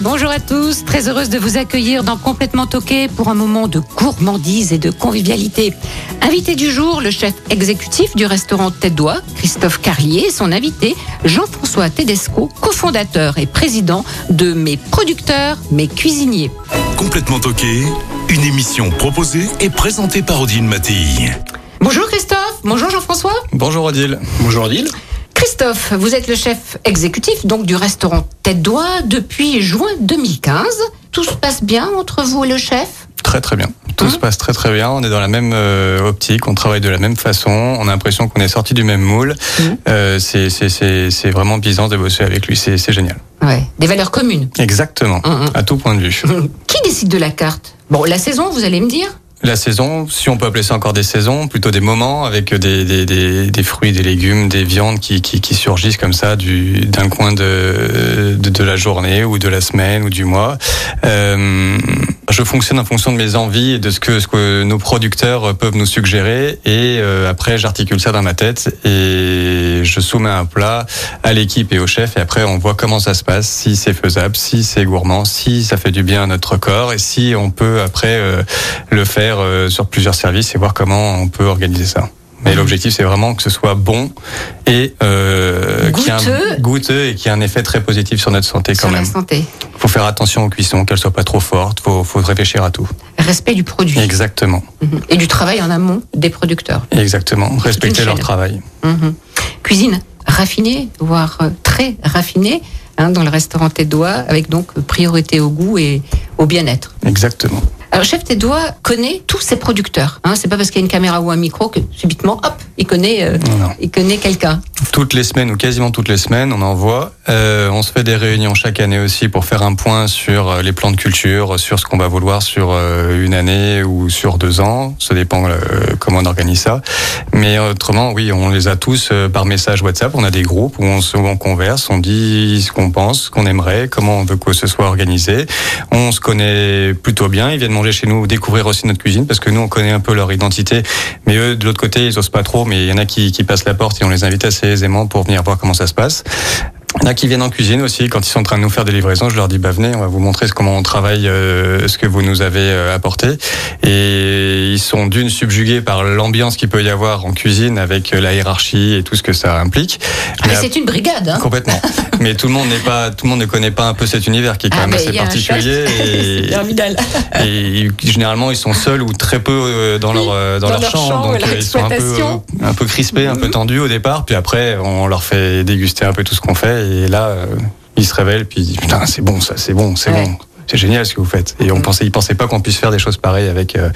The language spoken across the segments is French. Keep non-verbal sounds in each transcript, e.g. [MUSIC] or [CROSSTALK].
Bonjour à tous. Très heureuse de vous accueillir dans Complètement Toqué pour un moment de gourmandise et de convivialité. Invité du jour, le chef exécutif du restaurant Tête d'Oie, Christophe Carlier, et son invité, Jean-François Tedesco, cofondateur et président de Mes Producteurs, Mes Cuisiniers. Complètement toqué, une émission proposée et présentée par Odile Mattei. Bonjour Christophe, bonjour Jean-François. Bonjour Odile. Bonjour Odile. Christophe, vous êtes le chef exécutif donc du restaurant Tête d'Oie depuis juin 2015. Tout se passe bien entre vous et le chef? Très très bien. Tout Hein se passe très très bien. On est dans la même euh, optique, on travaille de la même façon. On a l'impression qu'on est sorti du même moule. Mhm. Euh, c'est vraiment plaisant de bosser avec lui. C'est génial. Ouais, des valeurs communes. Exactement. Mhm. À tout point de vue. [LAUGHS] Qui décide de la carte? Bon, la saison, vous allez me dire La saison, si on peut appeler ça encore des saisons, plutôt des moments avec des, des, des, fruits, des légumes, des viandes qui, qui, surgissent comme ça du d'un coin de, de, de la journée ou de la semaine ou du mois. Euh, je fonctionne en fonction de mes envies et de ce que, ce que nos producteurs peuvent nous suggérer et euh, après j'articule ça dans ma tête et je soumets un plat à l'équipe et au chef et après on voit comment ça se passe, si c'est faisable, si c'est gourmand, si ça fait du bien à notre corps et si on peut après euh, le faire euh, sur plusieurs services et voir comment on peut organiser ça. Mais l'objectif, c'est vraiment que ce soit bon et euh, un- Goûteux. goûteux et qu'il y ait un effet très positif sur notre santé quand sur même. la santé. faut faire attention aux cuissons, qu'elles soient pas trop fortes. Faut, faut réfléchir à tout. Respect du produit Exactement, Mhm. et du travail en amont des producteurs. exactement. Respecter leur travail. Mhm. Cuisine raffinée, voire euh, très raffinée, hein, dans le restaurant Tête d'Oie, avec donc priorité au goût et au bien-être. Exactement. Alors, chef d'Oie connaît tous ses producteurs. Hein, c'est pas parce qu'il y a une caméra ou un micro que subitement, hop, il connaît, euh, il connaît quelqu'un. Toutes les semaines ou quasiment toutes les semaines, on envoie. Euh, on se fait des réunions chaque année aussi pour faire un point sur euh, les plans de culture, sur ce qu'on va vouloir sur euh, une année ou sur deux ans. Ça dépend comment on organise ça. Mais autrement, oui, on les a tous par message WhatsApp. On a des groupes où on se où on converse, on dit ce qu'on pense, ce qu'on aimerait, comment on veut que ce soit organisé. On se connaît plutôt bien. Ils viennent manger chez nous, découvrir aussi notre cuisine parce que nous on connaît un peu leur identité. Mais eux, de l'autre côté, ils osent pas trop. Mais il y en a qui, qui passent la porte et on les invite assez aisément pour venir voir comment ça se passe. Il y en a qui viennent en cuisine aussi quand ils sont en train de nous faire des livraisons. Je leur dis bah venez, on va vous montrer comment on travaille, euh, ce que vous nous avez euh, apporté. Et ils sont d'une subjugués par l'ambiance qu'il peut y avoir en cuisine avec euh, la hiérarchie et tout ce que ça implique. Ah, Mais c'est une brigade. Hein. Complètement. [LAUGHS] Mais tout le monde n'est pas, tout le monde ne connaît pas un peu cet univers qui est quand Ah, même assez particulier. Et, [LAUGHS] et généralement, ils sont seuls ou très peu euh, dans leur euh, dans, Dans leur, leur champ, champ, donc ils sont un peu un peu crispés, un peu Mhm. tendus au départ. Puis après, on leur fait déguster un peu tout ce qu'on fait. Et là, euh, ils se révèlent puis ils disent putain, c'est bon, ça, c'est bon, c'est Ouais. bon. C'est génial ce que vous faites. Et on pensait, ils pensaient pas qu'on puisse faire des choses pareilles avec euh,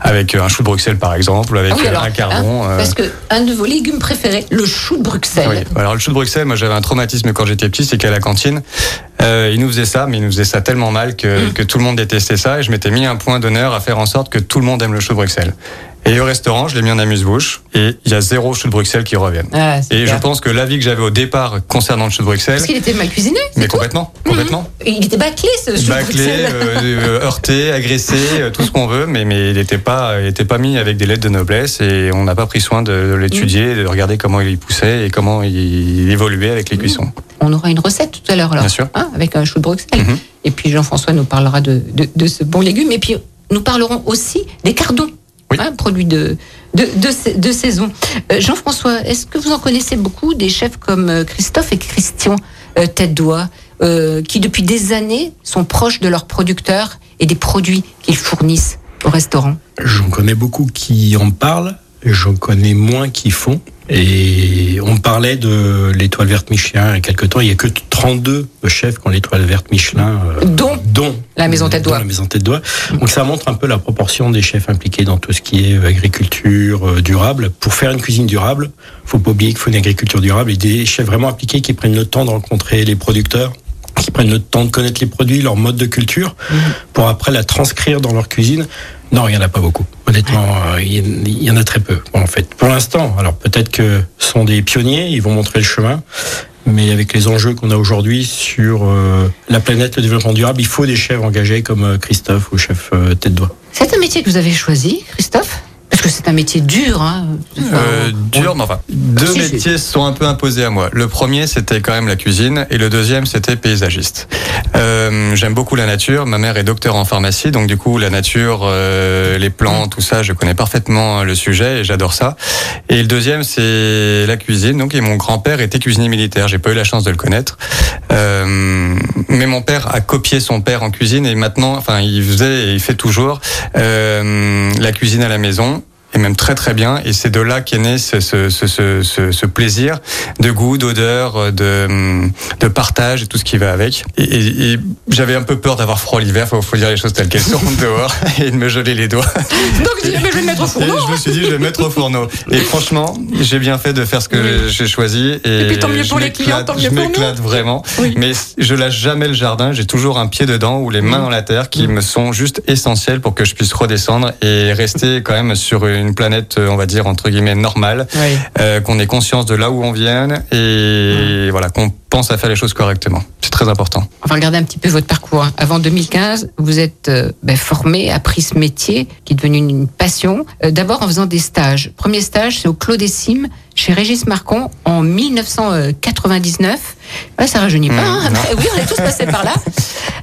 avec un chou de Bruxelles par exemple, ou avec Ah oui, euh, alors, un cardon. hein, euh, Parce que un de vos légumes préférés, le chou de Bruxelles. oui. Alors le chou de Bruxelles, moi j'avais un traumatisme quand j'étais petit, c'est qu'à la cantine, euh, ils nous faisaient ça, mais ils nous faisaient ça tellement mal que, Mm. que tout le monde détestait ça, et je m'étais mis un point d'honneur à faire en sorte que tout le monde aime le chou de Bruxelles. Et au restaurant, je l'ai mis en amuse-bouche, et il y a zéro chou de Bruxelles qui reviennent. Ah, Et je pense que l'avis que j'avais au départ concernant le chou de Bruxelles, Parce qu'il était mal cuisiné, mais complètement, complètement. Il était bâclé ce chou de Bâclé, Bruxelles. [LAUGHS] euh, euh, heurté, agressé, euh, tout ce qu'on veut, mais, mais il n'était pas, il était pas mis avec des lettres de noblesse et on n'a pas pris soin de, de l'étudier, Mm. de regarder comment il poussait et comment il évoluait avec les cuissons. On aura une recette tout à l'heure, alors, Bien sûr. hein, avec un chou de Bruxelles. Mhm. Et puis Jean-François nous parlera de, de, de ce bon légume. Et puis nous parlerons aussi des cardons, Oui. hein, produits de, de, de saison. Euh, Jean-François, est-ce que vous en connaissez beaucoup des chefs comme euh, Christophe et Christian euh, Tête d'Oie, euh, qui depuis des années sont proches de leurs producteurs et des produits qu'ils fournissent au restaurant? J'en connais beaucoup qui en parlent, j'en connais moins qui font. Et on parlait de l'étoile verte Michelin il y a quelques temps. Il n'y a que 32 chefs qui ont l'étoile verte Michelin. euh, Dont dont la Maison Tête d'Oie. La maison tête d'oie. Donc ça montre un peu la proportion des chefs impliqués dans tout ce qui est euh, agriculture euh, durable. Pour faire une cuisine durable, faut pas oublier qu'il faut une agriculture durable et des chefs vraiment impliqués qui prennent le temps de rencontrer les producteurs, qui prennent le temps de connaître les produits, leur mode de culture, pour après la transcrire dans leur cuisine Non, il y en a pas beaucoup. Honnêtement, euh, il y, en a très peu en fait. Pour l'instant, alors peut-être que ce sont des pionniers, ils vont montrer le chemin. Mais avec les enjeux qu'on a aujourd'hui sur euh, la planète, le développement durable, il faut des chefs engagés comme euh, Christophe ou chef euh, tête doigt. C'est un métier que vous avez choisi, Christophe? Que c'est un métier dur. Hein. Enfin, Euh, dur, mais enfin, deux Si, métiers sont un peu imposés à moi. Le premier, c'était quand même la cuisine, et le deuxième, c'était paysagiste. Euh, J'aime beaucoup la nature. Ma mère est docteur en pharmacie, donc du coup, la nature, euh, les plantes, tout ça, je connais parfaitement le sujet et j'adore ça. Et le deuxième, c'est la cuisine. Donc, et mon grand-père était cuisinier militaire. J'ai pas eu la chance de le connaître, Euh, mais mon père a copié son père en cuisine et maintenant, enfin, il faisait et il fait toujours euh, la cuisine à la maison et même très très bien. Et c'est de là qu'est né ce, ce, plaisir de goût, d'odeur, de, de partage et tout ce qui va avec. Et, et- et j'avais un peu peur d'avoir froid l'hiver, faut, faut dire les choses telles qu'elles sont [LAUGHS] dehors et de me geler les doigts. [LAUGHS] Donc, je dis, mais je vais le mettre au Et fourneau. je me suis dit, je vais le mettre au fourneau. Et franchement, j'ai bien fait de faire ce que Oui. j'ai choisi. Et, Et puis, tant mieux je pour les clients, tant mieux Je pour nous. m'éclate vraiment. Oui. Mais je lâche jamais le jardin. J'ai toujours un pied dedans ou les mains dans la terre qui me sont juste essentielles pour que je puisse redescendre et rester quand même sur une planète, on va dire, entre guillemets, normale. Oui. Euh, qu'on ait conscience de là où on vient et voilà, qu'on pense à faire les choses correctement. C'est très important. On va regarder un petit peu votre parcours. hein. Avant 2015, vous êtes euh, ben, formé, appris ce métier qui est devenu une, une passion. Euh, D'abord en faisant des stages. Premier stage, c'est au Clos des Cimes, chez Régis Marcon, en 1999. Ouais, ça rajeunit pas. Mmh, hein. Après, oui, on est tous passés par là.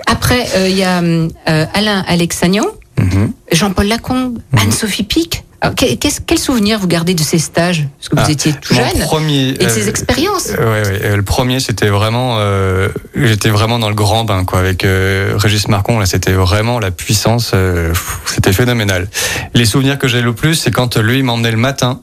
Après, euh, il y a euh, Alain Alexagnan, Mhm. Jean-Paul Lacombe, Anne-Sophie Pic. Alors, que- qu'est-ce- quel souvenir vous gardez de ces stages? Parce que vous Ah, étiez tout jeune. premier, Et de ces euh, expériences. Euh, ouais, ouais. Euh, Le premier, c'était vraiment, euh, j'étais vraiment dans le grand bain, quoi. Avec euh, Régis Marcon, là, c'était vraiment la puissance. euh, c'était phénoménal. Les souvenirs que j'ai le plus, c'est quand lui m'emmenait le matin.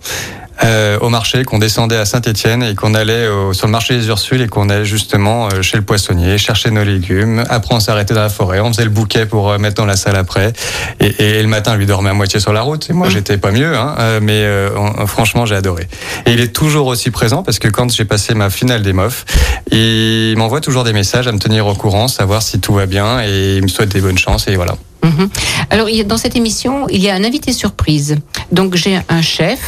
Euh, au marché, qu'on descendait à Saint-Étienne et qu'on allait au- sur le marché des Ursules et qu'on allait justement euh, chez le poissonnier chercher nos légumes. Après, on s'arrêtait dans la forêt, on faisait le bouquet pour euh, mettre dans la salle après. Et, et le matin, lui dormait à moitié sur la route. Et moi, j'étais pas mieux, hein, euh, mais euh, on- franchement, j'ai adoré. Et il est toujours aussi présent parce que quand j'ai passé ma finale des MOF, il m'envoie toujours des messages à me tenir au courant, savoir si tout va bien et il me souhaite des bonnes chances et voilà. Mhm. Alors, dans cette émission, il y a un invité surprise. Donc, j'ai un chef.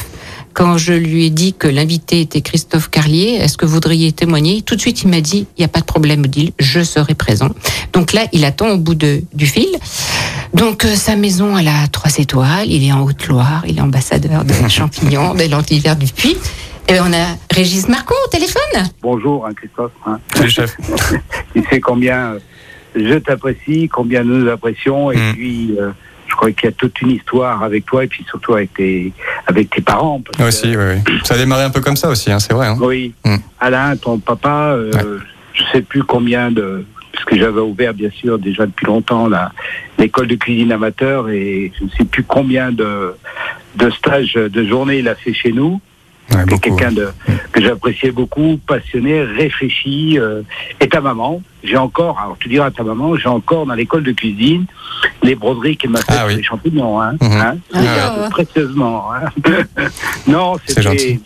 Quand je lui ai dit que l'invité était Christophe Carlier, est-ce que vous voudriez témoigner? Tout de suite, il m'a dit, il n'y a pas de problème, Odile, je serai présent. Donc là, il attend au bout de, du fil. Donc, euh, sa maison, elle a trois étoiles. Il est en Haute-Loire. Il est ambassadeur de [LAUGHS] champignons, de l'antivers du puits. Et on a Régis Marcon au téléphone. Bonjour, hein, Christophe. hein. Salut chef. [LAUGHS] Tu sais combien je t'apprécie, combien nous apprécions, et Mm. puis euh, je crois qu'il y a toute une histoire avec toi, et puis surtout avec tes, avec tes parents. parce que, Aussi, oui, oui. Ça a démarré un peu comme ça aussi, hein, c'est vrai. Hein. Oui. Mm. Alain, ton papa, euh, Ouais. je sais plus combien de. Parce que j'avais ouvert, bien sûr, déjà depuis longtemps, la- l'école de cuisine amateur, et je ne sais plus combien de, de stages, de journées il a fait chez nous. Ouais, C'est quelqu'un de, que j'appréciais beaucoup, passionné, réfléchi. euh, et ta maman, j'ai encore, alors tu diras à ta maman, j'ai encore dans l'école de cuisine les broderies qu'elle m'a fait Ah oui. les champignons. Hein, Mhm. hein, les Ah. garde précieusement. hein. [LAUGHS] non, C'est c'était.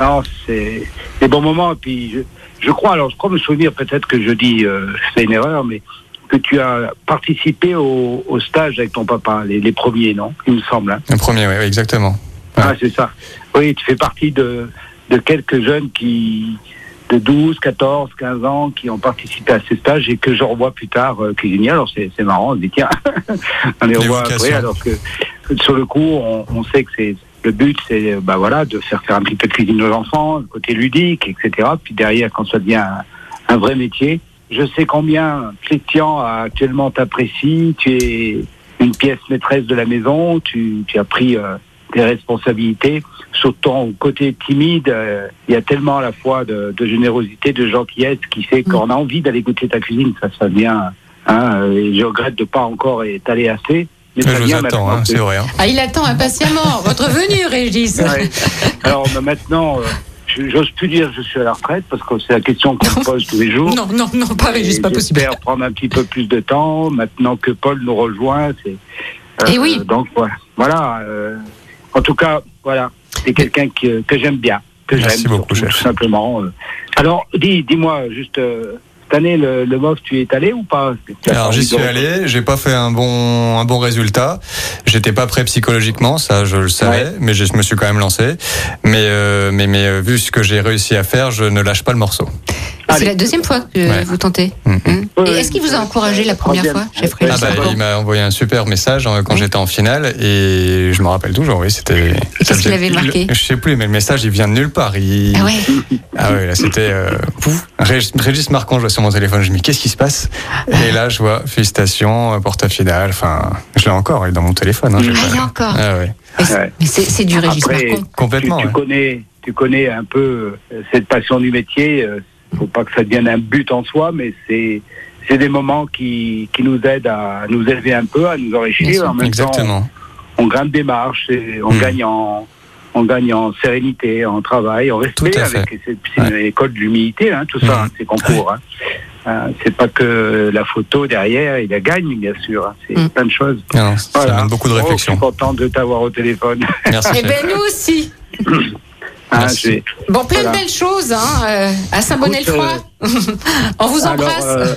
Non, c'est des bons moments. Et puis je, je crois, alors je crois me souvenir, peut-être que je dis, euh, c'est une erreur, mais que tu as participé au, au stage avec ton papa, les, les premiers, non? Il me semble. Hein. Le premier, oui, oui, exactement. Ouais. Ah, c'est ça. Oui, tu fais partie de, de quelques jeunes qui, de 12, 14, 15 ans, qui ont participé à ces stages et que je revois plus tard euh, cuisinier. Alors, c'est c'est marrant, on se dit, tiens, [LAUGHS] on les revoit après, alors que, que sur le coup, on, on sait que c'est. Le but, c'est bah voilà, de faire faire un petit peu de cuisine aux enfants, le côté ludique, etc. Puis derrière, quand ça devient un, un vrai métier, je sais combien Christian actuellement t'apprécie. Tu es une pièce maîtresse de la maison. Tu, tu as pris euh, tes responsabilités. Sur ton côté timide, euh, il y a tellement à la fois de, de générosité, de gentillesse qui fait qu'on a envie d'aller goûter ta cuisine. Ça, ça vient. Hein, euh, et je regrette de pas encore être allé assez. Mais je vous attends, hein, c'est vrai. hein. Ah, il attend impatiemment [LAUGHS] votre venue, Régis. Ouais. Alors maintenant, euh, j'ose plus dire que je suis à la retraite parce que c'est la question qu'on me pose tous les jours. Non, non, non, pas Régis, Et pas possible. J'espère prendre un petit peu plus de temps maintenant que Paul nous rejoint. C'est, Eh oui. Donc voilà. voilà euh, en tout cas, voilà. C'est quelqu'un que, que j'aime bien, que Merci j'aime beaucoup, surtout, tout simplement. euh. Alors, dis, dis-moi juste. euh, cette année, le, le MOF, tu es allé ou pas? Alors j'y suis allé, j'ai pas fait un bon un bon résultat. J'étais pas prêt psychologiquement, ça je le savais, Ouais. mais je me suis quand même lancé. Mais euh, mais mais euh, vu ce que j'ai réussi à faire, je ne lâche pas le morceau. C'est la deuxième fois que Ouais. vous tentez. Mhm. Hein Oui, Et oui, est-ce qu'il vous a encouragé la première troisième. fois, chef Ah bah, il m'a envoyé un super message hein, quand Oui. j'étais en finale et je me rappelle toujours. Oui, c'était. qu'est-ce ça qu'il avait marqué Je sais plus, mais le message il vient de nulle part. Il... Ah ouais. Ah ouais, là c'était. Euh... Régis, Marquand, je vois sur mon téléphone, je me dis qu'est-ce qui se passe Et là je vois félicitations, euh, porte finale. Enfin, je l'ai encore il est dans mon téléphone. Hein, Ah, pas- il y a encore. Ah ouais. Mais c'est- du Régis Après, Marcon. Complètement. tu, tu ouais. connais, tu connais un peu euh, cette passion du métier. Faut pas que ça devienne un but en soi, mais c'est c'est des moments qui, qui nous aident à nous élever un peu, à nous enrichir. En même temps, Exactement. on grimpe des marches, et on Mm. gagne en on gagne en sérénité, en travail, en respect. Avec une école de l'humilité, hein, tout ça, Mm. hein, ces concours. Hein. Euh, c'est pas que la photo derrière et la gagne, bien sûr. hein, c'est Mm. plein de choses. Non, ça Voilà. amène beaucoup de Oh, je réflexion. suis content de t'avoir au téléphone. Merci. Eh chef. ben nous aussi. [LAUGHS] Hein, j'ai- Bon, plein Voilà. de belles choses hein, euh, à Saint-Bonnet-le-Froid. [LAUGHS] On vous Alors, embrasse. euh,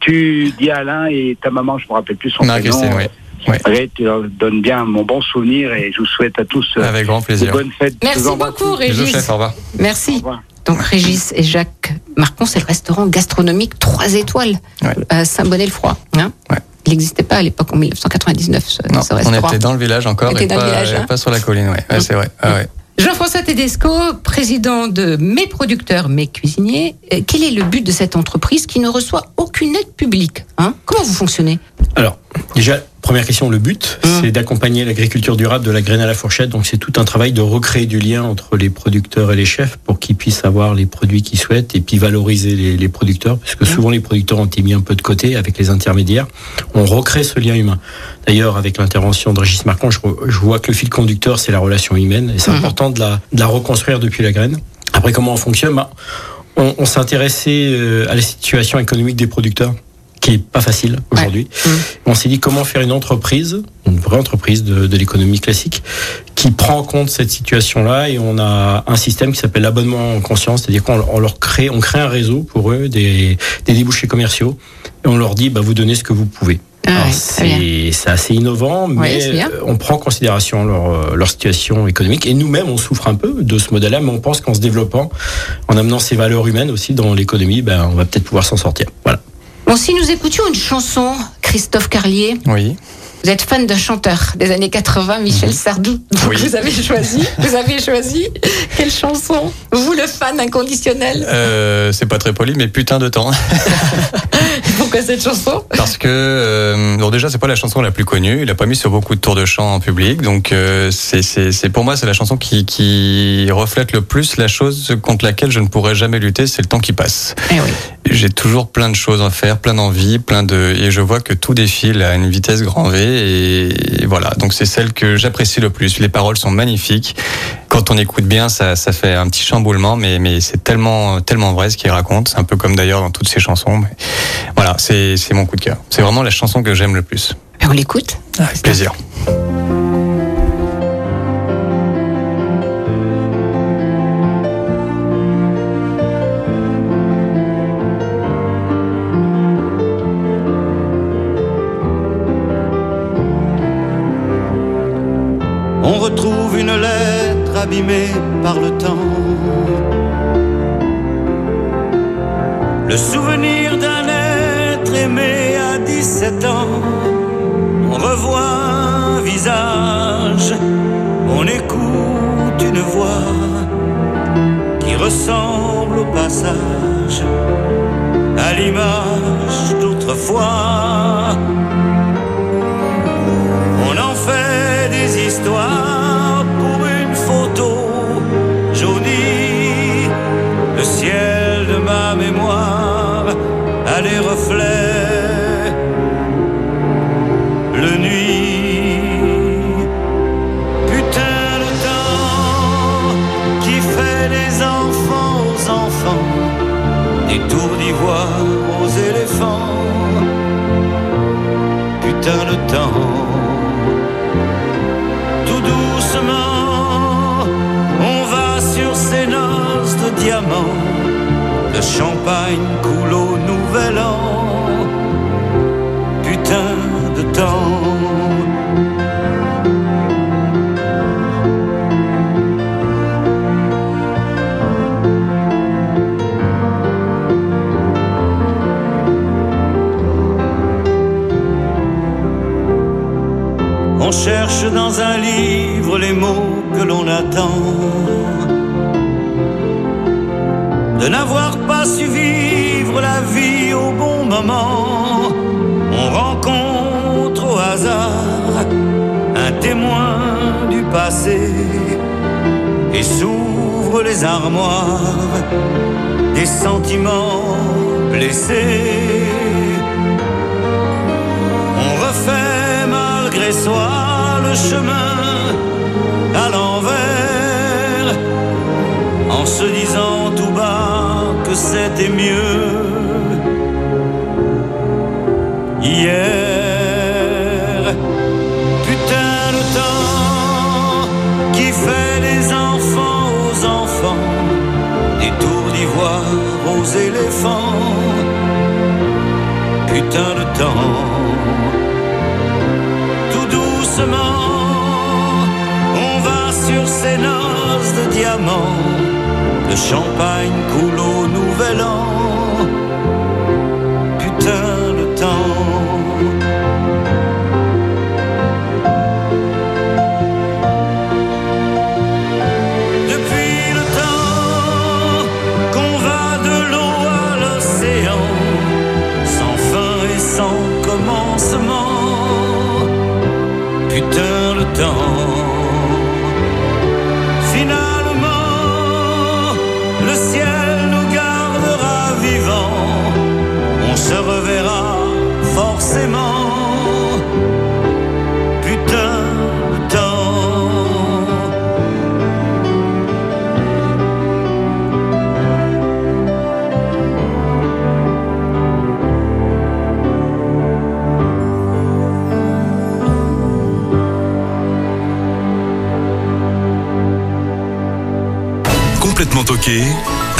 tu dis à Alain et ta maman, je me rappelle plus son prénom. Oui. Oui. Allez, tu leur donnes bien mon bon souvenir et je vous souhaite à tous euh, Avec grand plaisir. bonnes fêtes. Je Merci beaucoup, Régis. chef, au revoir. Au Merci. revoir. Donc Régis et Jacques Marcon, c'est le restaurant gastronomique 3 étoiles Ouais. à Saint-Bonnet-le-Froid. Hein Ouais. Il n'existait pas à l'époque en 1999 ce, Non, ce on restaurant. était dans le village encore On était et dans le pas, village, hein. pas sur la colline, ouais. Ouais, c'est vrai. Ah ouais. Jean-François Tedesco, président de Mes Producteurs, Mes Cuisiniers, euh, quel est le but de cette entreprise qui ne reçoit aucune aide publique hein? Comment vous fonctionnez? Alors, déjà, première question, le but, Mmh. c'est d'accompagner l'agriculture durable de la graine à la fourchette. Donc, c'est tout un travail de recréer du lien entre les producteurs et les chefs pour qu'ils puissent avoir les produits qu'ils souhaitent et puis valoriser les, les producteurs, parce que souvent les producteurs ont été mis un peu de côté avec les intermédiaires. On recrée ce lien humain. D'ailleurs, avec l'intervention de Régis Marquand, je, vois que le fil conducteur, c'est la relation humaine et c'est Mhm. important de la, de la reconstruire depuis la graine. Après, comment on fonctionne? Bah, On, intéressé euh, à la situation économique des producteurs qui est pas facile aujourd'hui. Mhm. On s'est dit comment faire une entreprise, une vraie entreprise de, de l'économie classique, qui prend en compte cette situation-là et on a un système qui s'appelle l'abonnement en conscience, c'est-à-dire qu'on on leur crée, on crée un réseau pour eux, des, des débouchés commerciaux et on leur dit bah vous donnez ce que vous pouvez. Ah oui, c'est assez innovant, mais on prend en considération leur, leur situation économique. Et nous-mêmes, on souffre un peu de ce modèle-là, mais on pense qu'en se développant, en amenant ces valeurs humaines aussi dans l'économie, ben, on va peut-être pouvoir s'en sortir. Voilà. Bon, si nous écoutions une chanson, Christophe Carlier, Oui. Vous êtes fan d'un chanteur des années 80, Michel Sardou. Donc Oui. vous avez choisi, vous avez choisi quelle chanson Vous, le fan inconditionnel. Euh, c'est pas très poli, mais putain de temps. [LAUGHS] Pourquoi cette chanson? Parce que, euh, bon, déjà, c'est pas la chanson la plus connue. Il a pas mis sur beaucoup de tours de chant en public. Donc, euh, c'est, pour moi, c'est la chanson qui, qui reflète le plus la chose contre laquelle je ne pourrais jamais lutter, c'est le temps qui passe. Eh oui. J'ai toujours plein de choses à faire, plein d'envies, plein de, et je vois que tout défile à une vitesse grand V et, et voilà. Donc, c'est celle que j'apprécie le plus. Les paroles sont magnifiques. Quand on écoute bien, ça, ça fait un petit chamboulement, mais, mais c'est tellement, tellement vrai ce qu'il raconte. C'est un peu comme d'ailleurs dans toutes ses chansons. Mais voilà, c'est, c'est mon coup de cœur. C'est vraiment la chanson que j'aime le plus. Ben, on l'écoute? Avec plaisir. 17 ans. On revoit un visage, on écoute une voix qui ressemble au passage à l'image d'autrefois. Champagne coule au nouvel an. Putain de temps. On cherche dans un livre les mots que l'on attend. De n'avoir On rencontre au hasard un témoin du passé et s'ouvre les armoires des sentiments blessés. On refait malgré soi le chemin à l'envers en se disant tout bas que c'était mieux hier. Putain de temps qui fait des enfants aux enfants, des tours d'ivoire aux éléphants. Putain de temps tout doucement, on va sur ces noces de diamants. Le champagne coule au nouvel an.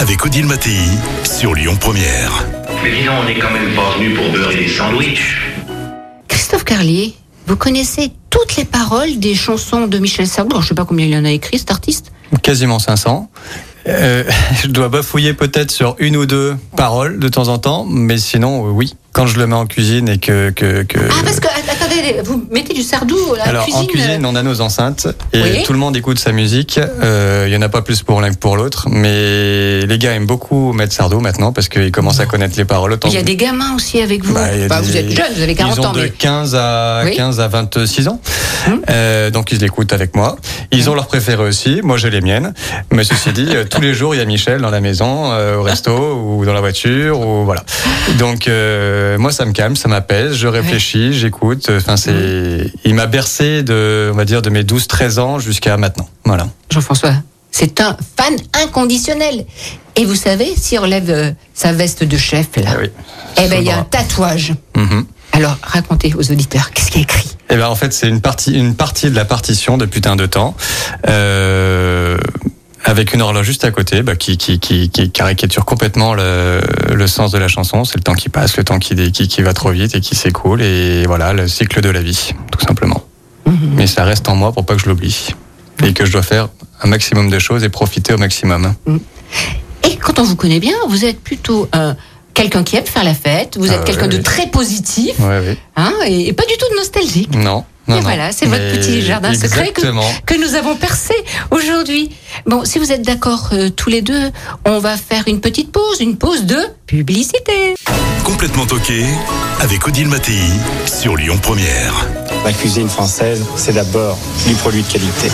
Avec Odile Mattei sur Lyon Première. Mais dis donc, on n'est quand même pas venu pour beurrer des sandwichs. Christophe Carlier, vous connaissez toutes les paroles des chansons de Michel Sardou? Alors, Je sais pas combien il en a écrit, cet artiste? Quasiment 500. Euh, [LAUGHS] je dois bafouiller peut-être sur une ou deux paroles de temps en temps, mais sinon, euh, oui. Quand je le mets en cuisine et que. que, que... Ah, parce que, attendez, vous mettez du Sardou à la Alors cuisine. en cuisine, on a nos enceintes et Oui. tout le monde écoute sa musique. Euh, Il y en a pas plus pour l'un que pour l'autre, mais les gars aiment beaucoup mettre Sardou maintenant parce qu'ils commencent à connaître les paroles. Autant Il y a des gamins aussi avec vous. Bah, Bah, des- vous êtes jeune, vous avez 40 ils ont ans, de mais. 15 à Oui. Hum. 15 à 26 ans. Euh, donc ils l'écoutent avec moi. Ils ont leurs préférés aussi. Moi j'ai les miennes. Mais ceci dit, euh, tous les jours il y a Michel dans la maison, euh, au resto ou dans la voiture ou voilà. Donc euh, moi ça me calme, ça m'apaise. Je réfléchis, j'écoute. Enfin c'est, il m'a bercé de, on va dire de mes 12-13 ans jusqu'à maintenant. Voilà. Jean-François, c'est un fan inconditionnel. Et vous savez, s'il relève euh, sa veste de chef, là, Ah oui. eh ben, il y a un tatouage. Mhm. Alors, racontez aux auditeurs, qu'est-ce qu'il y a écrit? Eh ben en fait c'est une partie une partie de la partition de putain de temps. Euh, avec une horloge juste à côté, bah, qui, qui, qui, qui caricature complètement le, le sens de la chanson. C'est le temps qui passe, le temps qui, dé- qui, qui va trop vite et qui s'écoule, et voilà, le cycle de la vie, tout simplement. Mais ça reste en moi pour pas que je l'oublie. Et que je dois faire un maximum de choses et profiter au maximum. Et quand on vous connaît bien, vous êtes plutôt euh, quelqu'un qui aime faire la fête, vous Ah êtes quelqu'un ouais, de oui. très positif, oui. hein, et, et pas du tout de nostalgique. Non. Non, et non. voilà, c'est votre petit jardin secret que, Exactement. que nous avons percé aujourd'hui. Bon, si vous êtes d'accord euh, tous les deux, on va faire une petite pause, une pause de publicité. Complètement toqué avec Odile Mattei sur Lyon Première. La cuisine française, c'est d'abord du produit de qualité.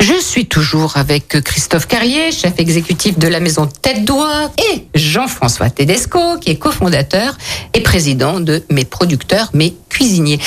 Je suis toujours avec Christophe Carlier, chef exécutif de la maison Tête d'Oie, et Jean-François Tedesco, qui est cofondateur et président de Mes Producteurs, Mes Cuisiniers.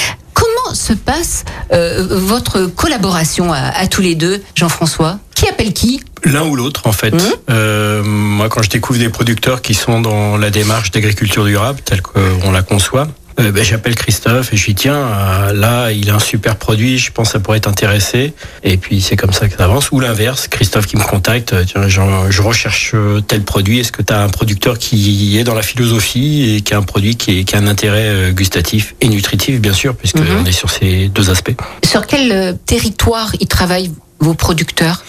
Se passe euh, votre collaboration à, à tous les deux, Jean-François? Qui appelle qui? L'un ou l'autre, en fait. Euh, moi, quand je découvre des producteurs qui sont dans la démarche d'agriculture durable, telle qu'on la conçoit, euh, ben, j'appelle Christophe et je lui dis tiens, euh, là, il a un super produit, je pense que ça pourrait t'intéresser. Et puis c'est comme ça que ça avance. Ou l'inverse, Christophe qui me contacte, euh, tiens, je, recherche tel produit, est-ce que tu as un producteur qui est dans la philosophie et qui a un produit qui, est- qui a un intérêt gustatif et nutritif, bien sûr, puisque Mhm. on est sur ces deux aspects. Sur quel territoire ils travaillent vos producteurs?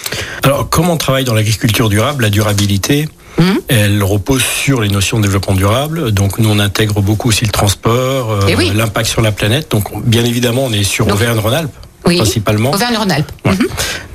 Alors, comme on travaille dans l'agriculture durable, la durabilité, Mhm. elle repose sur les notions de développement durable. Donc, nous, on intègre beaucoup aussi le transport, euh, Eh oui. l'impact sur la planète. Donc, bien évidemment, on est sur Auvergne-Rhône-Alpes, Oui. principalement. Auvergne-Rhône-Alpes. Ouais. Mhm.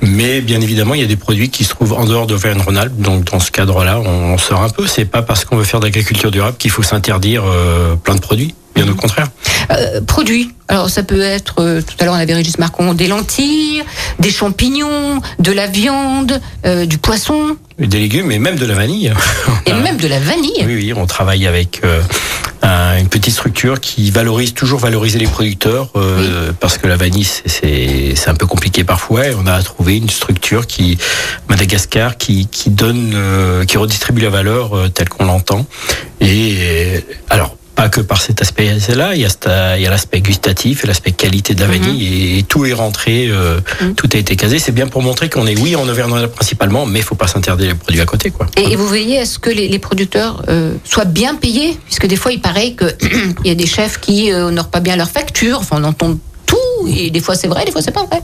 Mais bien évidemment, il y a des produits qui se trouvent en dehors d'Auvergne-Rhône-Alpes. Donc, dans ce cadre-là, on, on sort un peu. C'est pas parce qu'on veut faire de l'agriculture durable qu'il faut s'interdire euh, plein de produits. Bien au contraire. Euh, produits. Alors ça peut être, euh, tout à l'heure on avait Régis Marcon, des lentilles, des champignons, de la viande, euh, du poisson Des légumes et même de la vanille. et même de la vanille. Oui, oui, on travaille avec un- une petite structure qui valorise toujours valoriser les producteurs euh, parce que la vanille c'est- c'est un peu compliqué parfois. Et on a trouvé une structure qui Madagascar qui qui donne euh, qui redistribue la valeur euh, telle qu'on l'entend. Et alors pas que par cet aspect-là, il y a, cet- il y a l'aspect gustatif et l'aspect qualité de la vanille et, tout est rentré, euh, tout a été casé. C'est bien pour montrer qu'on est oui en Auvergne principalement, mais il faut pas s'interdire les produits à côté, quoi. Et, et vous veillez à ce que les, les producteurs euh, soient bien payés, puisque des fois il paraît qu'il [CLEARS THROAT] y a des chefs qui euh, honorent pas bien enfin on entend tout, et des fois c'est vrai, des fois c'est pas vrai.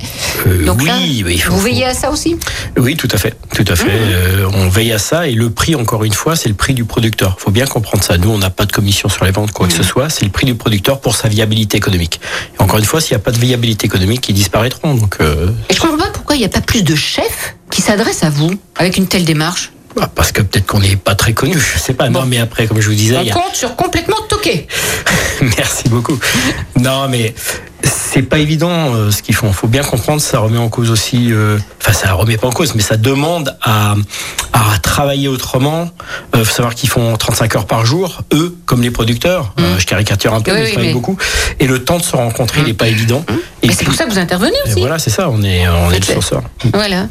Euh, Donc oui, là, mais il faut- vous veillez à ça aussi? Oui, tout à fait, tout à fait. Euh, on veille à ça et le prix, encore une fois, c'est le prix du producteur. Faut bien comprendre ça. Nous, on n'a pas de commission sur les ventes, quoi que ce soit. C'est le prix du producteur pour sa viabilité économique. Et encore une fois, s'il n'y a pas de viabilité économique, ils disparaîtront. Donc, euh, Et je comprends pas pourquoi il n'y a pas plus de chefs qui s'adressent à vous avec une telle démarche? Bah, parce que peut-être qu'on n'est pas très connu. Je sais pas. Non, mais après, comme je vous disais, On a- compte sur complètement toqué. [LAUGHS] Merci beaucoup. Non, mais c'est pas évident euh, ce qu'ils font. Faut bien comprendre, ça remet en cause aussi. euh, Enfin, ça remet pas en cause, mais ça demande à, à travailler autrement. Euh, faut savoir qu'ils font 35 heures par jour, eux, comme les producteurs. Euh, je caricature un peu. Oui, mais oui, mais- beaucoup. Et le temps de se rencontrer, il n'est pas évident. Et Mais c'est pour ça que vous intervenez et aussi. voilà, c'est ça. On est, on est le. Voilà.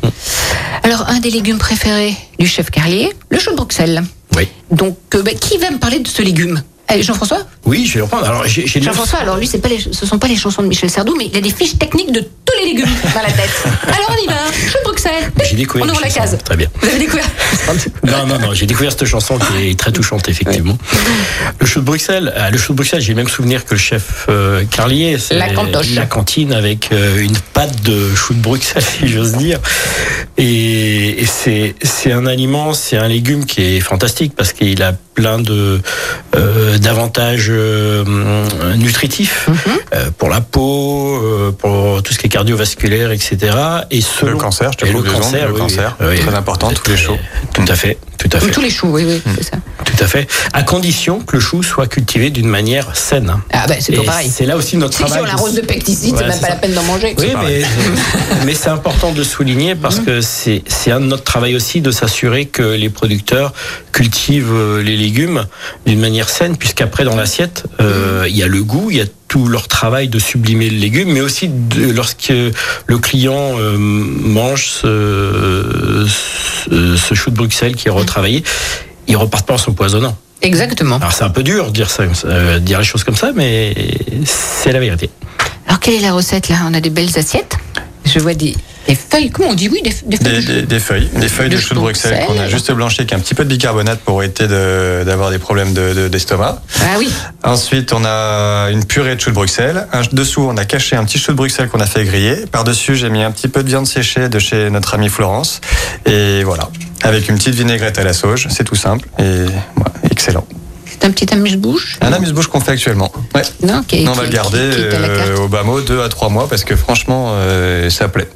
Alors, un des légumes préférés du chef Carlier, le chou de Bruxelles. Oui. Donc, euh, bah, qui va me parler de ce légume? Jean-François Oui, je vais reprendre. Alors, j'ai, j'ai Jean-François, alors lui, c'est pas les, ce sont pas les chansons de Michel Sardou, mais il a des fiches techniques de tous les légumes [LAUGHS] dans la tête. Alors, on y va. Chou de Bruxelles. J'ai découvert On ouvre la case. Très bien. Vous avez découvert [LAUGHS] Non, non, non, j'ai découvert cette chanson qui est très touchante, effectivement. Le chou de Bruxelles, ah, le chou de Bruxelles, j'ai le même souvenir que le chef euh, Carlier. c'est La. La cantine avec euh, une pâte de chou de Bruxelles, [LAUGHS] si j'ose dire. Et, et c'est, c'est un aliment, c'est un légume qui est fantastique parce qu'il a plein de euh, d'avantages euh, nutritifs euh, pour la peau, euh, pour tout ce qui est cardiovasculaire, etc. Et selon Le cancer, je te et le cancer, le cancer, oui, oui. très important, tous les choux. Tout à fait, tout à fait. Tous les choux, oui, oui, c'est ça. Tout à fait. À condition que le chou soit cultivé d'une manière saine. Ah, bah, c'est pareil. C'est là aussi notre Si, si travail. on l'arrose de pesticides, c'est Ouais, même c'est pas ça. la peine d'en manger. Oui, C'est mais, [LAUGHS] mais c'est important de souligner parce que c'est c'est un de notre travail aussi de s'assurer que les producteurs cultivent les légumes d'une manière saine, puisqu'après dans l'assiette, euh, il y a le goût, il y a tout leur travail de sublimer le légume, mais aussi de, lorsque le client euh, mange ce, ce, ce chou de Bruxelles qui est retravaillé, il repart pas en s'empoisonnant. Exactement. Alors c'est un peu dur de dire ça, euh, dire les choses comme ça, mais c'est la vérité. Alors, quelle est la recette là? On a des belles assiettes. Je vois des, des feuilles. Comment on dit oui Des, des feuilles. Des, feuilles, des feuilles de, de chou de Bruxelles Bruxelles. qu'on a juste blanchi avec un petit peu de bicarbonate pour éviter de- d'avoir des problèmes de- de- d'estomac. Ah oui. Ensuite, on a une purée de chou de Bruxelles. Un- dessous, on a caché un petit chou de Bruxelles qu'on a fait griller. Par-dessus, j'ai mis un petit peu de viande séchée de chez notre amie Florence. Et voilà, avec une petite vinaigrette à la sauge. C'est tout simple et excellent. C'est un petit amuse-bouche Un amuse-bouche qu'on fait actuellement. Ouais. Non, est- on va le garder euh, au bas mot deux à trois mois parce que franchement, euh, ça plaît.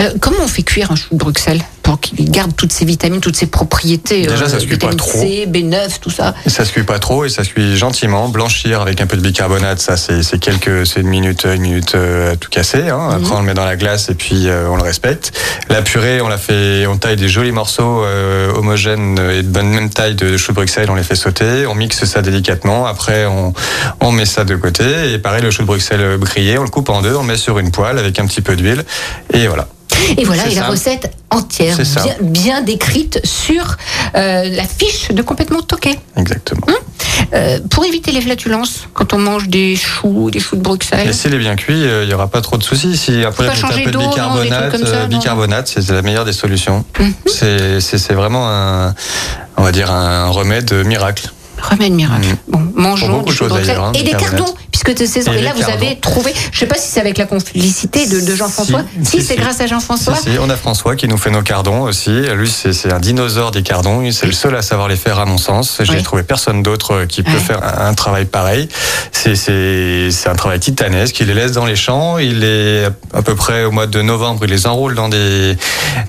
Euh, comment on fait cuire un chou de Bruxelles? Pour qu'il garde toutes ses vitamines, toutes ses propriétés Déjà, ça se cuit pas trop. C, B9, tout ça. Ça se cuit pas trop et ça se cuit gentiment. Blanchir avec un peu de bicarbonate, ça c'est quelques, c'est une minute, une minute euh, à tout casser. Hein. Après on le met dans la glace et puis euh, on le respecte. La purée, on la fait, on taille des jolis morceaux euh, homogènes et de bonne même taille de chou de Bruxelles. On les fait sauter, on mixe ça délicatement. Après on on met ça de côté et pareil le chou de Bruxelles grillé, on le coupe en deux, on le met sur une poêle avec un petit peu d'huile et voilà. Et voilà, et la recette entière, bien, décrite sur euh, la fiche de complètement toqué. Exactement. Euh, pour éviter les flatulences, quand on mange des choux, des choux de Bruxelles. Est bien cuit, euh, il n'y aura pas trop de soucis. Si après vous peu de non, bicarbonate, comme ça, non bicarbonate, c'est la meilleure des solutions. Mhm. C'est vraiment un, on va dire un remède miracle. Remède miracle. Mhm. Bon, mangeons choses, hein, et des cardons, puisque de saison. Et Et, là, vous avez trouvé. Je sais pas si c'est avec la complicité de, de Jean-François. Si, Si, c'est si. grâce à Jean-François. Si, on a François qui nous fait nos cardons aussi. Lui, c'est un dinosaure des cardons. C'est le seul à savoir les faire, à mon sens. J'ai Oui. trouvé personne d'autre euh, qui peut Ouais. faire un, un travail pareil. C'est un travail titanesque. Il les laisse dans les champs. Il est à peu près au mois de novembre. Il les enroule dans des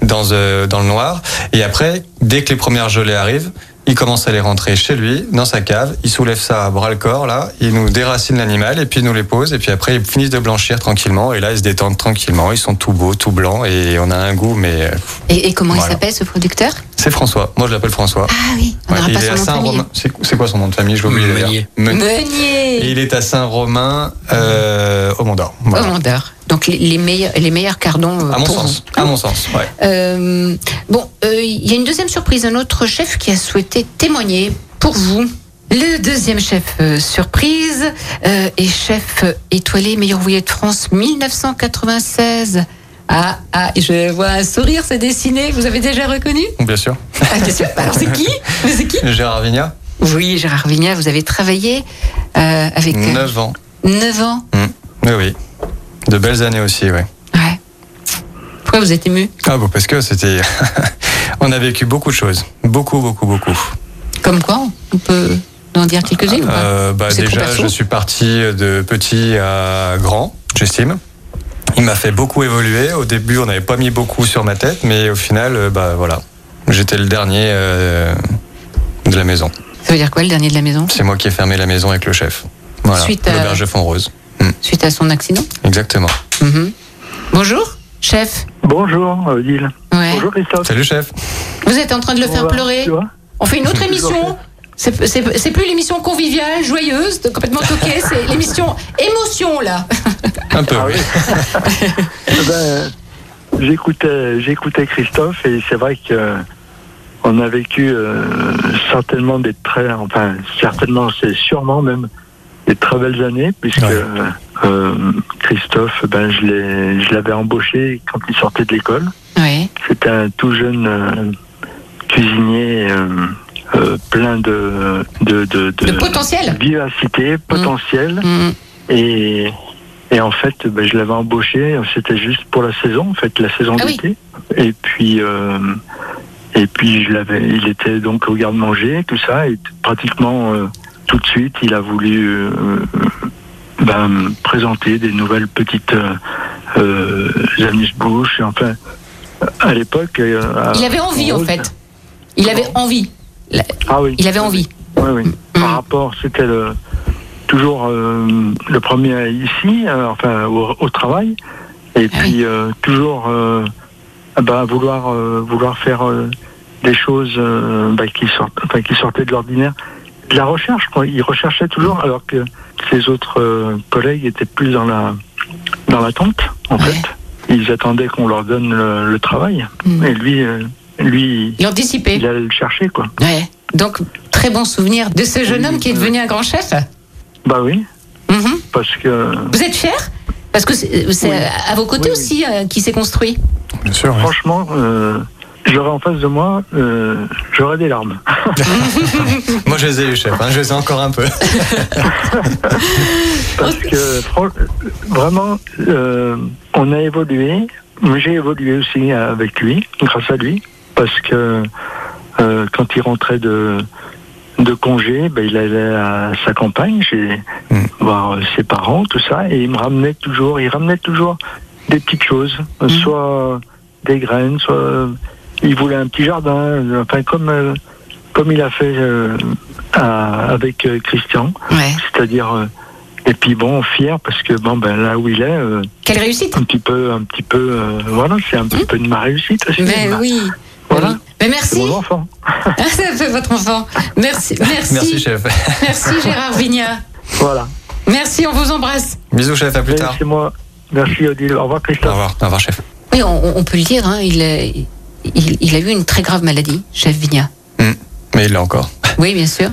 dans euh, dans le noir. Et après, dès que les premières gelées arrivent. Il commence à les rentrer chez lui, dans sa cave. Il soulève ça à bras le corps, là. Il nous déracine l'animal et puis il nous les pose. Et puis après, ils finissent de blanchir tranquillement. Et là, ils se détendent tranquillement. Ils sont tout beaux, tout blancs. Et on a un goût, mais euh, Et, et comment Voilà. il s'appelle ce producteur? C'est François. Moi, je l'appelle François. Ah oui, on Ouais, n'aura il pas est à son. Saint-Romain. C'est quoi son nom de famille? Je l'ai oublié. Meunier. Et Meunier. il est à Saint-Romain, euh, au Mont d'Or. Au Voilà. Mondeur. Donc les, les meilleurs, les meilleurs cardons. euh, À mon pour sens. vous. À mon sens. Ouais. Euh, bon, euh, il y a une deuxième surprise, un autre chef qui a souhaité témoigner pour vous. Le deuxième chef euh, surprise est chef étoilé meilleur ouvrier de France 1996. Ah, ah, je vois un sourire se dessiner. Vous avez déjà reconnu? Bien sûr. ah, bien sûr. Alors c'est qui? C'est qui? Gérard Vigna, Oui, Gérard Vignat, vous avez travaillé avec 9 ans. 9 ans. Oui, oui. De belles années aussi, ouais. Ouais. Pourquoi vous êtes ému Ah bon, parce que c'était. [LAUGHS] on a vécu beaucoup de choses. Beaucoup, beaucoup, beaucoup. Comme quoi On peut en dire quelques-unes Euh, bah, déjà, je suis parti de petit à grand, j'estime. Il m'a fait beaucoup évoluer. Au début, on n'avait pas mis beaucoup sur ma tête, mais au final, euh, bah voilà, j'étais le dernier euh, de la maison. Ça veut dire quoi, le dernier de la maison? C'est moi qui ai fermé la maison avec le chef. Voilà, Suite à- l'auberge de Font-Rose. Suite à son accident Exactement. Mhm. Bonjour, chef. Bonjour, Odile. Ouais. Bonjour, Christophe. Salut chef. Vous êtes en train de le faire va pleurer Tu vois On fait une autre [LAUGHS] émission. C'est plus l'émission conviviale, joyeuse, de- complètement toquée, c'est [LAUGHS] l'émission émotion là. Un peu, Ah oui. [LAUGHS] Eh ben, j'écoutais, j'écoutais Christophe et c'est vrai que on a vécu euh, certainement des très, enfin certainement, c'est sûrement même des très belles années puisque Ouais. euh, Christophe, ben je l'ai, je l'avais embauché quand il sortait de l'école. Ouais. C'était un tout jeune euh, cuisinier euh, euh, plein de de, de, De potentiel. vivacité, potentiel. Mhm. Et, et en fait, ben, je l'avais embauché, c'était juste pour la saison, en fait, la saison Ah oui. d'été. Et puis, euh, et puis je l'avais, il était donc au garde-manger, tout ça, et pratiquement euh, tout de suite, il a voulu euh, ben, me présenter des nouvelles petites euh, euh, amuse-bouches. Enfin, à l'époque, euh, Il avait envie en fait. Il avait envie. Ah oui. Il avait envie. Oui, oui. Mm. Par rapport, c'était le, toujours euh, le premier ici, euh, enfin au, au travail, et Ah puis euh, toujours euh, bah, vouloir euh, vouloir faire euh, des choses euh, bah, qui sortent, enfin, qui sortaient de l'ordinaire, de la recherche. Quoi. Il recherchait toujours, alors que ses autres euh, collègues étaient plus dans la dans l'attente, en Ouais. fait. Ils attendaient qu'on leur donne le, le travail, Mm. et lui, euh, lui, Il anticipait. il allait le chercher, quoi. Ouais. Donc, très bon souvenir de ce jeune Oui, homme qui est oui. devenu un grand chef. Bah oui, Mhm. parce que Vous êtes fier? Parce que c'est Oui. à vos côtés Oui, aussi euh, qui s'est construit. Bien sûr. ouais. Franchement, euh, j'aurais en face de moi, euh, j'aurais des larmes. [LAUGHS] Moi, je les ai eu, chef. hein. Je les ai encore un peu. [LAUGHS] Parce que vraiment, euh, on a évolué. J'ai évolué aussi avec lui, grâce à lui, parce que euh, quand il rentrait de de congé, ben, il allait à sa campagne, chez Mm. voir ses parents, tout ça, et il me ramenait toujours, il ramenait toujours des petites choses, euh, soit des graines, soit euh, il voulait un petit jardin, euh, enfin comme euh, comme il a fait euh, à- avec euh, Christian, Ouais. c'est-à-dire euh, et puis bon fier parce que bon ben là où il est euh, Quelle réussite un petit peu un petit peu euh, voilà c'est un petit peu de ma réussite aussi Mais Ma- oui. Voilà. Oui. Mais merci. mon enfant [LAUGHS] Ah, ça fait votre enfant. Merci. Merci. Merci, chef. Merci, Gérard Vignat. voilà Merci, on vous embrasse. Bisous, chef. À plus tard. c'est moi merci Odile au revoir Au Christophe revoir. Au revoir, chef. Oui, on, on peut le dire, hein, il, il, il a eu une très grave maladie, chef Vignat. Mais il l'a encore. Oui, bien sûr.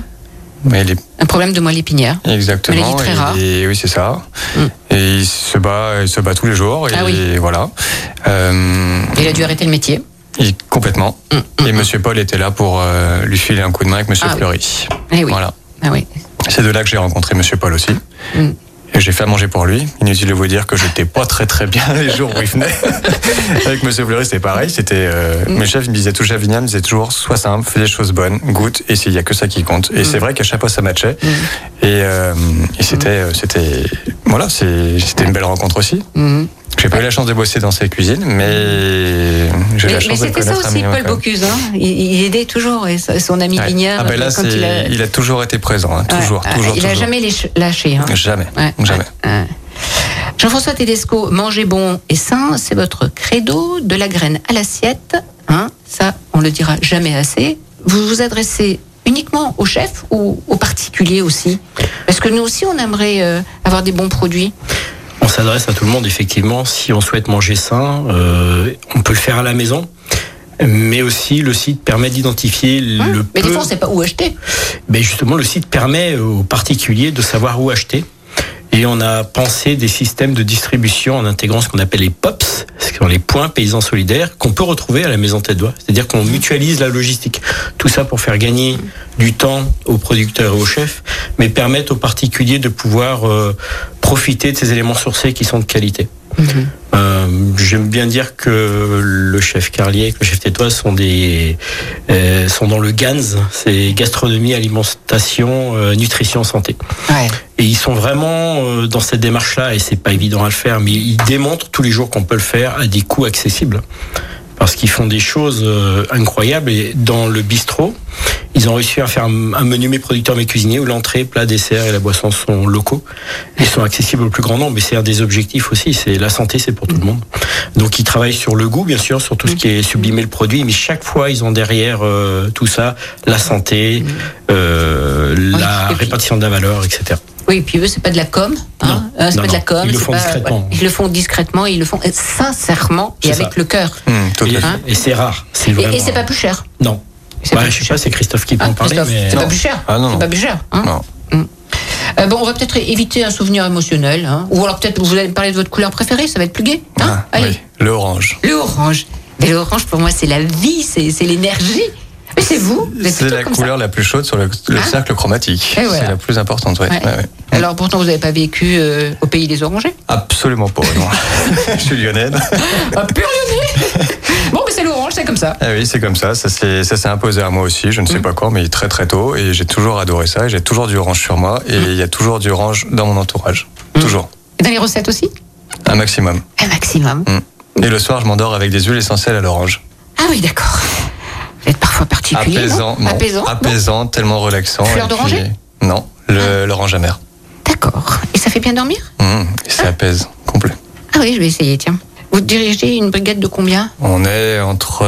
Mais il est Un problème de moelle épinière. Exactement. Maladie très rare. et oui, c'est ça. Mm. Et il se bat, il se bat tous les jours. Et Ah oui. voilà. Euh, Il a dû arrêter le métier. il- complètement. Mm, mm, Et Monsieur Paul était là pour euh, lui filer un coup de main avec Monsieur Ah. Fleury. Eh oui. Voilà. Ah oui. C'est de là que j'ai rencontré Monsieur Paul aussi. Et j'ai fait à manger pour lui. Inutile de vous dire que j'étais pas très très bien [LAUGHS] les jours où il venait. [LAUGHS] Avec Monsieur Fleury, c'était pareil. C'était euh, Mm. mes chefs me disaient toujours, Vignal me disait toujours, sois simple, fais des choses bonnes, goûte, et il y a que ça qui compte. Et Mm. c'est vrai qu'à chaque fois ça matchait. Et, euh, et c'était, euh, c'était, voilà, c'était une belle rencontre aussi. Mhm. J'ai pas eu la chance de bosser dans ses cuisines, mais j'ai Mais, la mais chance de le c'était ça aussi, Paul. Bocuse. Hein. Il, il aidait toujours et son ami Ouais. Lignard. Ah ben là, quand c'est- il a, il a toujours été présent, hein, Ouais, toujours, ouais, toujours, il a toujours. jamais lâché- lâché. hein. Jamais, Ouais, jamais. ouais. Jean-François Tedesco, manger bon et sain, c'est votre credo, de la graine à l'assiette. Hein, ça, on le dira jamais assez. Vous vous adressez uniquement aux chefs ou aux particuliers aussi Parce que nous aussi, on aimerait euh, avoir des bons produits. On s'adresse à tout le monde, effectivement. Si on souhaite manger sain, euh, on peut le faire à la maison. Mais aussi, le site permet d'identifier Hein le Mais des peu- fois, on sait pas où acheter. Ben justement, le site permet aux particuliers de savoir où acheter. Et on a pensé des systèmes de distribution en intégrant ce qu'on appelle les POPS, ce sont les points paysans solidaires, qu'on peut retrouver à la maison tête d'oie. C'est-à-dire qu'on mutualise la logistique. Tout ça pour faire gagner du temps aux producteurs et aux chefs, mais permettre aux particuliers de pouvoir euh, profiter de ces éléments sourcés qui sont de qualité. Euh, J'aime bien dire que le chef Carlier et le chef Tétois sont des euh, sont dans le GANS, c'est gastronomie, alimentation, euh, nutrition, santé. Ouais. Et ils sont vraiment euh, dans cette démarche-là, et c'est pas évident à le faire, mais ils démontrent tous les jours qu'on peut le faire à des coûts accessibles. Parce qu'ils font des choses euh, incroyables. Et dans le bistrot, ils ont réussi à faire un, menu mes producteurs, mes cuisiniers, où l'entrée, plat, dessert et la boisson sont locaux. Ils sont accessibles au plus grand nombre. Mais c'est un des objectifs aussi. C'est la santé, c'est pour tout le monde. Donc ils travaillent sur le goût, bien sûr, sur tout ce qui est sublimer le produit. Mais chaque fois, ils ont derrière euh, tout ça la santé, euh, la et répartition de la valeur, etc. Oui, et puis eux, c'est pas de la com. Hein Non. Euh, c'est Non, pas de la non. com. Ils le font pas- discrètement. ouais, Ils le font discrètement, ils le font sincèrement et avec ça. le cœur. Et, fait. Hein et c'est rare. Et, vraiment. et c'est pas plus cher. Non. Pas je plus sais pas, cher. c'est Christophe qui peut Hein, en parler, mais c'est pas plus cher. Ah, non, c'est pas plus cher. hein. Non. Euh, bon, on va peut-être éviter un souvenir émotionnel. hein. Ou alors peut-être vous allez me parler de votre couleur préférée, ça va être plus gai. Hein Ah, Allez. oui, le orange. Le orange. Mais le orange, pour moi, c'est la vie, c'est l'énergie. Mais c'est vous. vous C'est la comme couleur la plus chaude sur le, le Hein cercle chromatique. Voilà. C'est la plus importante, ouais. Alors pourtant, vous n'avez pas vécu euh, au pays des orangers. Absolument pas, non. [LAUGHS] Je suis lyonnais. Ah, pur lyonnais [LAUGHS] Bon, mais c'est l'orange, c'est comme ça. Ah oui, c'est comme ça. Ça s'est imposé à moi aussi. Je ne Mm. sais pas quand, mais très très tôt. Et j'ai toujours adoré ça. J'ai toujours du orange sur moi. Mm. Et il y a toujours du orange dans mon entourage. Toujours. Et dans les recettes aussi Un maximum. Un maximum. Et le soir, je m'endors avec des huiles essentielles à l'orange. Ah oui, d'accord. Êtes parfois particulier. Apaisant, non. Apaisant. non Apaisant, tellement relaxant. Fleur d'oranger Ah. Non, le- l'orange amer. D'accord. Et ça fait bien dormir Mmh, et ça apaise, complet. Ah oui, je vais essayer, tiens. Vous dirigez une brigade de combien On est entre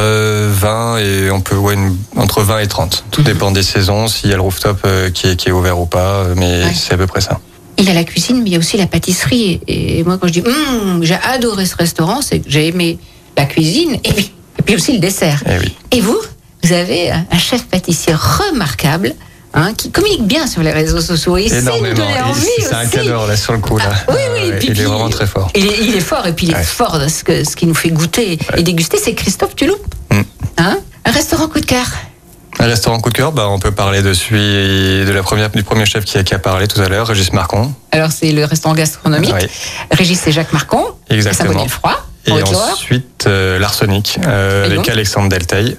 20 et on peut ouais, une- entre 20 et 30. Tout Mhm. dépend des saisons, s'il y a le rooftop euh, qui, est, qui est ouvert ou pas, euh, mais Ouais. c'est à peu près ça. Il y a la cuisine, mais il y a aussi la pâtisserie. Et moi, quand je dis Hum, j'ai adoré ce restaurant, c'est que j'ai aimé la cuisine et puis, et puis aussi le dessert. Eh oui. Et vous, vous avez un chef pâtissier remarquable hein, qui communique bien sur les réseaux sociaux. Et nous Énormément. donner Et envie C'est un cadeau là sur le coup là. Ah, oui, oui, et puis- il est vraiment très fort. Il est, il est fort, et puis il est Ouais. fort de ce, que, ce qui nous fait goûter et déguster, c'est Christophe Tulou. Mm. Hein? Un restaurant coup de cœur. Un restaurant coup de cœur, bah, on peut parler de celui de la première du premier chef qui a, qui a parlé tout à l'heure, Régis Marcon. Alors, c'est le restaurant gastronomique. Oui. Régis et Jacques Marcon. Exactement. À Saint-Bonnet-le-Froid. Et en Haute-Loire. ensuite, euh, l'arsenic, euh, Et avec Alexandre Delteil.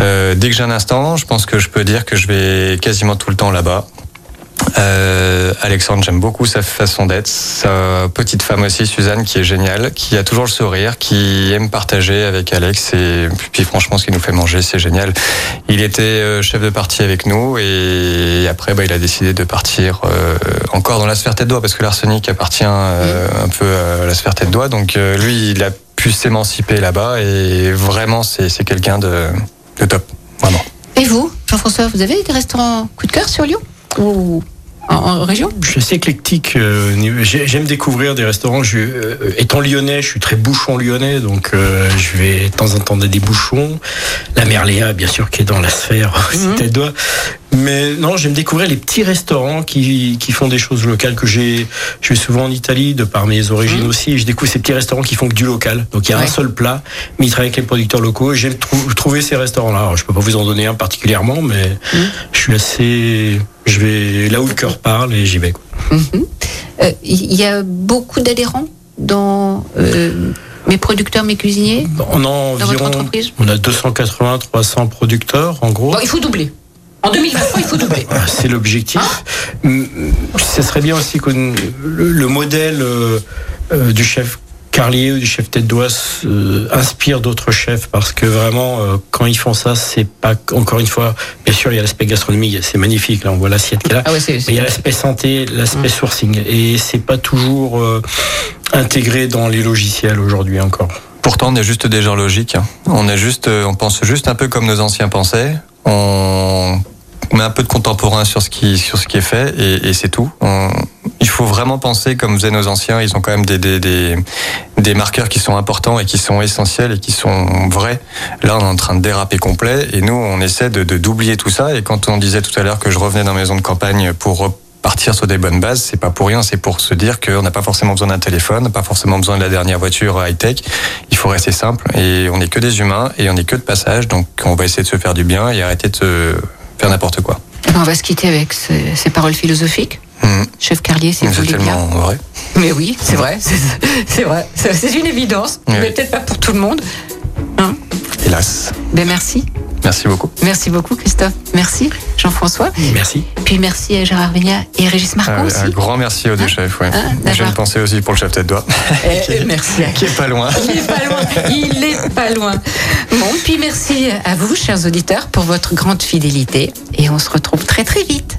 Euh, dès que j'ai un instant, je pense que je peux dire que je vais quasiment tout le temps là-bas. Euh, Alexandre, j'aime beaucoup sa façon d'être. Sa petite femme aussi, Suzanne, qui est géniale, qui a toujours le sourire, qui aime partager avec Alex. Et puis franchement, ce qu'il nous fait manger, c'est génial. Il était euh, chef de partie avec nous et après, bah, il a décidé de partir euh, encore dans la sphère tête d'oie parce que l'arsenic appartient euh, un peu à la sphère tête d'oie. Donc euh, lui, il a pu s'émanciper là-bas et vraiment, c'est quelqu'un de, de top, vraiment. Et vous, Jean-François, vous avez des restaurants coup de cœur sur Lyon Ou en, en région? Je suis assez éclectique. euh, J'aime découvrir des restaurants. Je, euh, étant lyonnais, je suis très bouchon lyonnais, donc euh, je vais de temps en temps dans des bouchons. La Merléa, bien sûr, qui est dans la sphère [LAUGHS] aussi Mhm. Mais non, j'aime découvrir les petits restaurants qui, qui font des choses locales que j'ai. Je suis souvent en Italie, de par mes origines aussi, et je découvre ces petits restaurants qui font que du local. Donc il y a Ouais. un seul plat, mais ils travaillent avec les producteurs locaux. Et j'ai trou- trouvé ces restaurants-là. Alors, je peux pas vous en donner un particulièrement, mais je suis assez. Je vais là où le cœur parle et j'y vais. Mhm. Euh, Il y a beaucoup d'adhérents dans euh, mes producteurs, mes cuisiniers? On a environ. On a 280, 300 producteurs en gros. Bon, il faut doubler. En 2023, il faut doubler. Ah, C'est l'objectif. Mm, Ce serait bien aussi que le, le modèle euh, euh, du chef Carlier ou du chef tête d'Oise euh, inspire d'autres chefs parce que vraiment euh, quand ils font ça c'est pas encore une fois bien sûr il y a l'aspect gastronomique c'est magnifique là on voit l'assiette qu'il a Ah ouais, c'est- mais il y a l'aspect santé l'aspect sourcing et c'est pas toujours euh, intégré dans les logiciels aujourd'hui encore Pourtant, on est juste des gens logiques. hein. On est juste, euh, on pense juste un peu comme nos anciens pensaient. On met un peu de contemporain sur ce qui, sur ce qui est fait et, et c'est tout. On- il faut vraiment penser comme faisaient nos anciens. Ils ont quand même des, des, des, des marqueurs qui sont importants et qui sont essentiels et qui sont vrais. Là, on est en train de déraper complet et nous, on essaie de de- d'oublier tout ça. Et quand on disait tout à l'heure que je revenais dans ma maison de campagne pour partir sur des bonnes bases, c'est pas pour rien, c'est pour se dire qu'on n'a pas forcément besoin d'un téléphone, pas forcément besoin de la dernière voiture high-tech. Il faut rester simple et on n'est que des humains et on n'est que de passage, donc on va essayer de se faire du bien et arrêter de se faire n'importe quoi. Eh ben, On va se quitter avec ces, ces paroles philosophiques. Mhm. Chef Carlier, si vous C'est voulez bien. vrai. Mais oui, c'est vrai, [LAUGHS] c'est vrai. C'est c'est une évidence, Oui. mais peut-être pas pour tout le monde. Hein Ben merci. Merci beaucoup. Merci beaucoup, Christophe. Merci, Jean-François. merci Puis merci à Gérard Vigna et Régis Marco Un, aussi. un grand merci aux deux chefs. Ouais. Ah, J'ai une pensée aussi pour le chef tête d'oie, eh, [LAUGHS] merci à qui est pas loin. Il est pas loin. Il est pas loin. Bon, puis merci à vous, chers auditeurs, pour votre grande fidélité. Et on se retrouve très très vite.